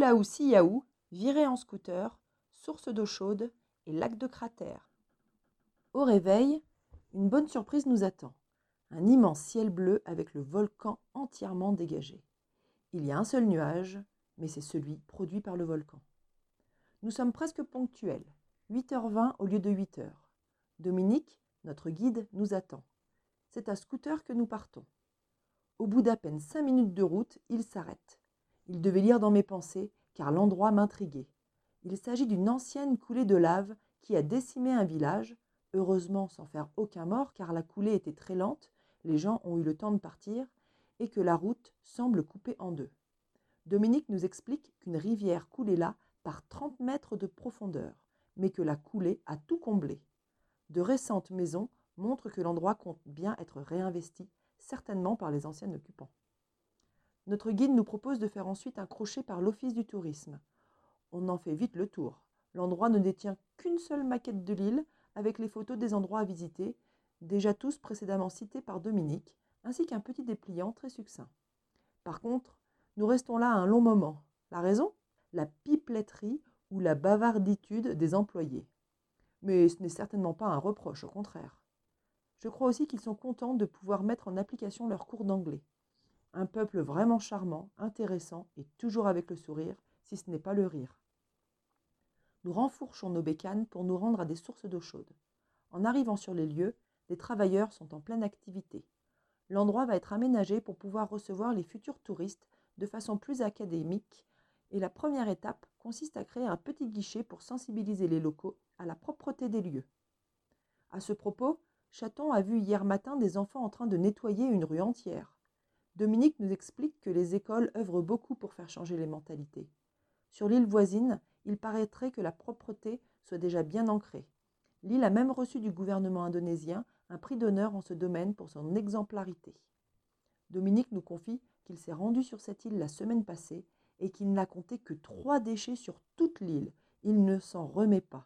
Poulaou-Siaou, virée en scooter, source d'eau chaude et lac de cratère. Au réveil, une bonne surprise nous attend. Un immense ciel bleu avec le volcan entièrement dégagé. Il y a un seul nuage, mais c'est celui produit par le volcan. Nous sommes presque ponctuels, 8h20 au lieu de 8h. Dominique, notre guide, nous attend. C'est à scooter que nous partons. Au bout d'à peine cinq minutes de route, il s'arrête. Il devait lire dans mes pensées, car l'endroit m'intriguait. Il s'agit d'une ancienne coulée de lave qui a décimé un village, heureusement sans faire aucun mort, car la coulée était très lente, les gens ont eu le temps de partir, et que la route semble coupée en deux. Dominique nous explique qu'une rivière coulait là par 30 mètres de profondeur, mais que la coulée a tout comblé. De récentes maisons montrent que l'endroit compte bien être réinvesti, certainement par les anciens occupants. Notre guide nous propose de faire ensuite un crochet par l'Office du tourisme. On en fait vite le tour. L'endroit ne détient qu'une seule maquette de l'île avec les photos des endroits à visiter, déjà tous précédemment cités par Dominique, ainsi qu'un petit dépliant très succinct. Par contre, nous restons là un long moment. La raison? La pipletterie ou la bavarditude des employés. Mais ce n'est certainement pas un reproche, au contraire. Je crois aussi qu'ils sont contents de pouvoir mettre en application leur cours d'anglais. Un peuple vraiment charmant, intéressant et toujours avec le sourire, si ce n'est pas le rire. Nous renfourchons nos bécanes pour nous rendre à des sources d'eau chaude. En arrivant sur les lieux, les travailleurs sont en pleine activité. L'endroit va être aménagé pour pouvoir recevoir les futurs touristes de façon plus académique et la première étape consiste à créer un petit guichet pour sensibiliser les locaux à la propreté des lieux. À ce propos, Chaton a vu hier matin des enfants en train de nettoyer une rue entière. Dominique nous explique que les écoles œuvrent beaucoup pour faire changer les mentalités. Sur l'île voisine, il paraîtrait que la propreté soit déjà bien ancrée. L'île a même reçu du gouvernement indonésien un prix d'honneur en ce domaine pour son exemplarité. Dominique nous confie qu'il s'est rendu sur cette île la semaine passée et qu'il n'a compté que trois déchets sur toute l'île. Il ne s'en remet pas.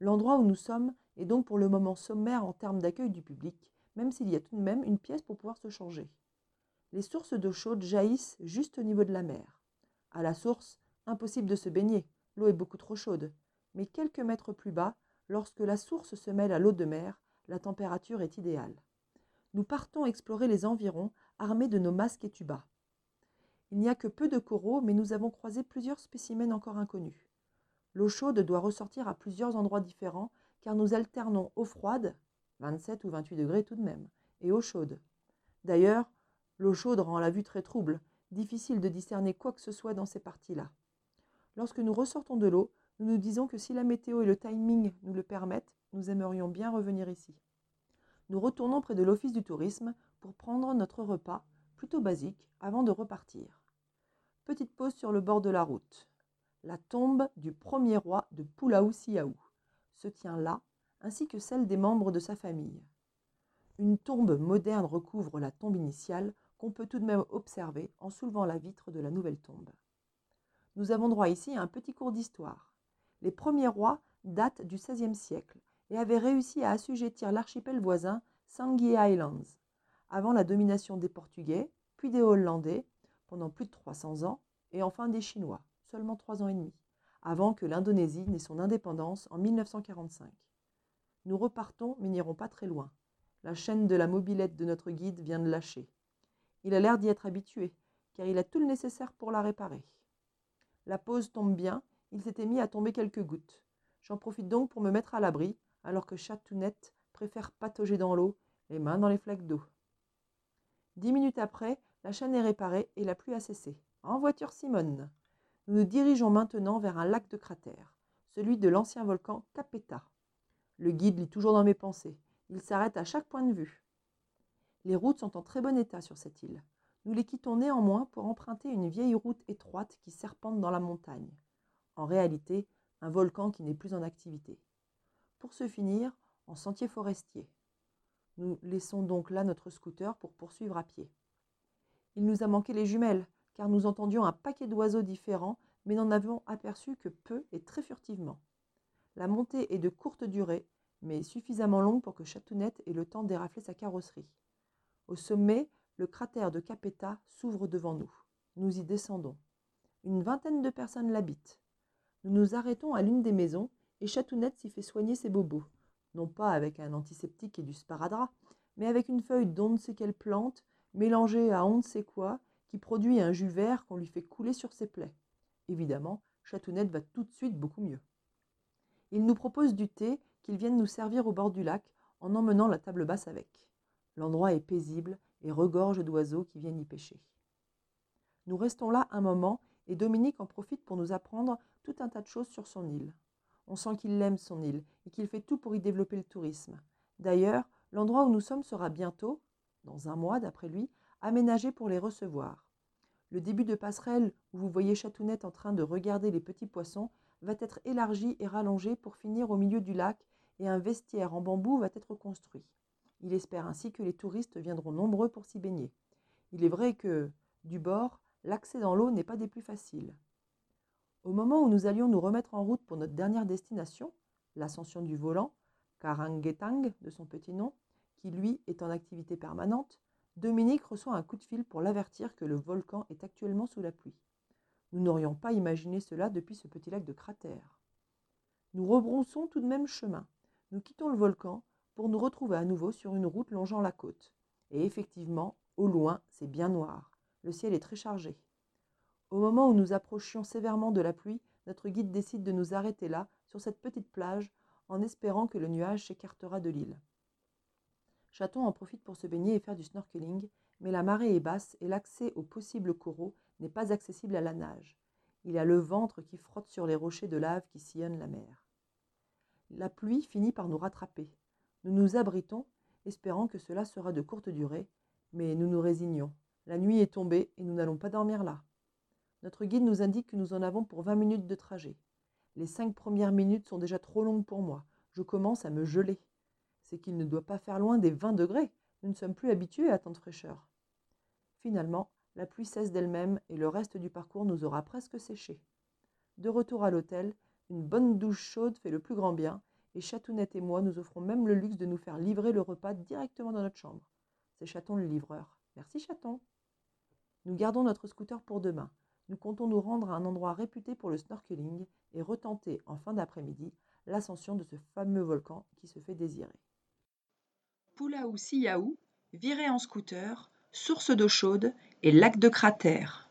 L'endroit où nous sommes est donc pour le moment sommaire en termes d'accueil du public, même s'il y a tout de même une pièce pour pouvoir se changer. Les sources d'eau chaude jaillissent juste au niveau de la mer. À la source, impossible de se baigner, l'eau est beaucoup trop chaude. Mais quelques mètres plus bas, lorsque la source se mêle à l'eau de mer, la température est idéale. Nous partons explorer les environs armés de nos masques et tubas. Il n'y a que peu de coraux, mais nous avons croisé plusieurs spécimens encore inconnus. L'eau chaude doit ressortir à plusieurs endroits différents, car nous alternons eau froide, 27 ou 28 degrés tout de même, et eau chaude. D'ailleurs, l'eau chaude rend la vue très trouble, difficile de discerner quoi que ce soit dans ces parties-là. Lorsque nous ressortons de l'eau, nous nous disons que si la météo et le timing nous le permettent, nous aimerions bien revenir ici. Nous retournons près de l'office du tourisme pour prendre notre repas, plutôt basique, avant de repartir. Petite pause sur le bord de la route. La tombe du premier roi de Pulaou Siaou se tient là, ainsi que celle des membres de sa famille. Une tombe moderne recouvre la tombe initiale qu'on peut tout de même observer en soulevant la vitre de la nouvelle tombe. Nous avons droit ici à un petit cours d'histoire. Les premiers rois datent du XVIe siècle et avaient réussi à assujettir l'archipel voisin Sangui Islands, avant la domination des Portugais, puis des Hollandais, pendant plus de 300 ans, et enfin des Chinois, seulement trois ans et demi, avant que l'Indonésie n'ait son indépendance en 1945. Nous repartons, mais n'irons pas très loin. La chaîne de la mobilette de notre guide vient de lâcher. Il a l'air d'y être habitué, car il a tout le nécessaire pour la réparer. La pause tombe bien, il s'était mis à tomber quelques gouttes. J'en profite donc pour me mettre à l'abri, alors que Chatounette préfère patauger dans l'eau, les mains dans les flaques d'eau. Dix minutes après, la chaîne est réparée et la pluie a cessé. En voiture Simone. Nous nous dirigeons maintenant vers un lac de cratère, celui de l'ancien volcan Capeta. Le guide lit toujours dans mes pensées. Il s'arrête à chaque point de vue. Les routes sont en très bon état sur cette île. Nous les quittons néanmoins pour emprunter une vieille route étroite qui serpente dans la montagne. En réalité, un volcan qui n'est plus en activité. Pour se finir, en sentier forestier. Nous laissons donc là notre scooter pour poursuivre à pied. Il nous a manqué les jumelles, car nous entendions un paquet d'oiseaux différents, mais n'en avions aperçu que peu et très furtivement. La montée est de courte durée, mais suffisamment longue pour que Chatounette ait le temps d'érafler sa carrosserie. Au sommet, le cratère de Capeta s'ouvre devant nous. Nous y descendons. Une vingtaine de personnes l'habitent. Nous nous arrêtons à l'une des maisons et Chatounette s'y fait soigner ses bobos, non pas avec un antiseptique et du sparadrap, mais avec une feuille d'on ne sait quelle plante mélangée à on ne sait quoi qui produit un jus vert qu'on lui fait couler sur ses plaies. Évidemment, Chatounette va tout de suite beaucoup mieux. Il nous propose du thé qu'il vienne nous servir au bord du lac en emmenant la table basse avec. L'endroit est paisible et regorge d'oiseaux qui viennent y pêcher. Nous restons là un moment et Dominique en profite pour nous apprendre tout un tas de choses sur son île. On sent qu'il aime son île et qu'il fait tout pour y développer le tourisme. D'ailleurs, l'endroit où nous sommes sera bientôt, dans un mois d'après lui, aménagé pour les recevoir. Le début de passerelle où vous voyez Chatounette en train de regarder les petits poissons va être élargi et rallongé pour finir au milieu du lac et un vestiaire en bambou va être construit. Il espère ainsi que les touristes viendront nombreux pour s'y baigner. Il est vrai que, du bord, l'accès dans l'eau n'est pas des plus faciles. Au moment où nous allions nous remettre en route pour notre dernière destination, l'ascension du volant, Karangetang de son petit nom, qui lui est en activité permanente, Dominique reçoit un coup de fil pour l'avertir que le volcan est actuellement sous la pluie. Nous n'aurions pas imaginé cela depuis ce petit lac de cratère. Nous rebroussons tout de même chemin. Nous quittons le volcan pour nous retrouver à nouveau sur une route longeant la côte. Et effectivement, au loin, c'est bien noir. Le ciel est très chargé. Au moment où nous approchions sévèrement de la pluie, notre guide décide de nous arrêter là, sur cette petite plage, en espérant que le nuage s'écartera de l'île. Chaton en profite pour se baigner et faire du snorkeling, mais la marée est basse et l'accès aux possibles coraux n'est pas accessible à la nage. Il a le ventre qui frotte sur les rochers de lave qui sillonnent la mer. La pluie finit par nous rattraper. Nous nous abritons, espérant que cela sera de courte durée, mais nous nous résignons. La nuit est tombée et nous n'allons pas dormir là. Notre guide nous indique que nous en avons pour 20 minutes de trajet. Les cinq premières minutes sont déjà trop longues pour moi. Je commence à me geler. C'est qu'il ne doit pas faire loin des 20 degrés. Nous ne sommes plus habitués à tant de fraîcheur. Finalement, la pluie cesse d'elle-même et le reste du parcours nous aura presque séchés. De retour à l'hôtel, une bonne douche chaude fait le plus grand bien, et Chatounette et moi nous offrons même le luxe de nous faire livrer le repas directement dans notre chambre. C'est Chaton le livreur. Merci Chaton. Nous gardons notre scooter pour demain. Nous comptons nous rendre à un endroit réputé pour le snorkeling et retenter en fin d'après-midi l'ascension de ce fameux volcan qui se fait désirer. Poulaou Siaou, viré en scooter, source d'eau chaude et lac de cratère.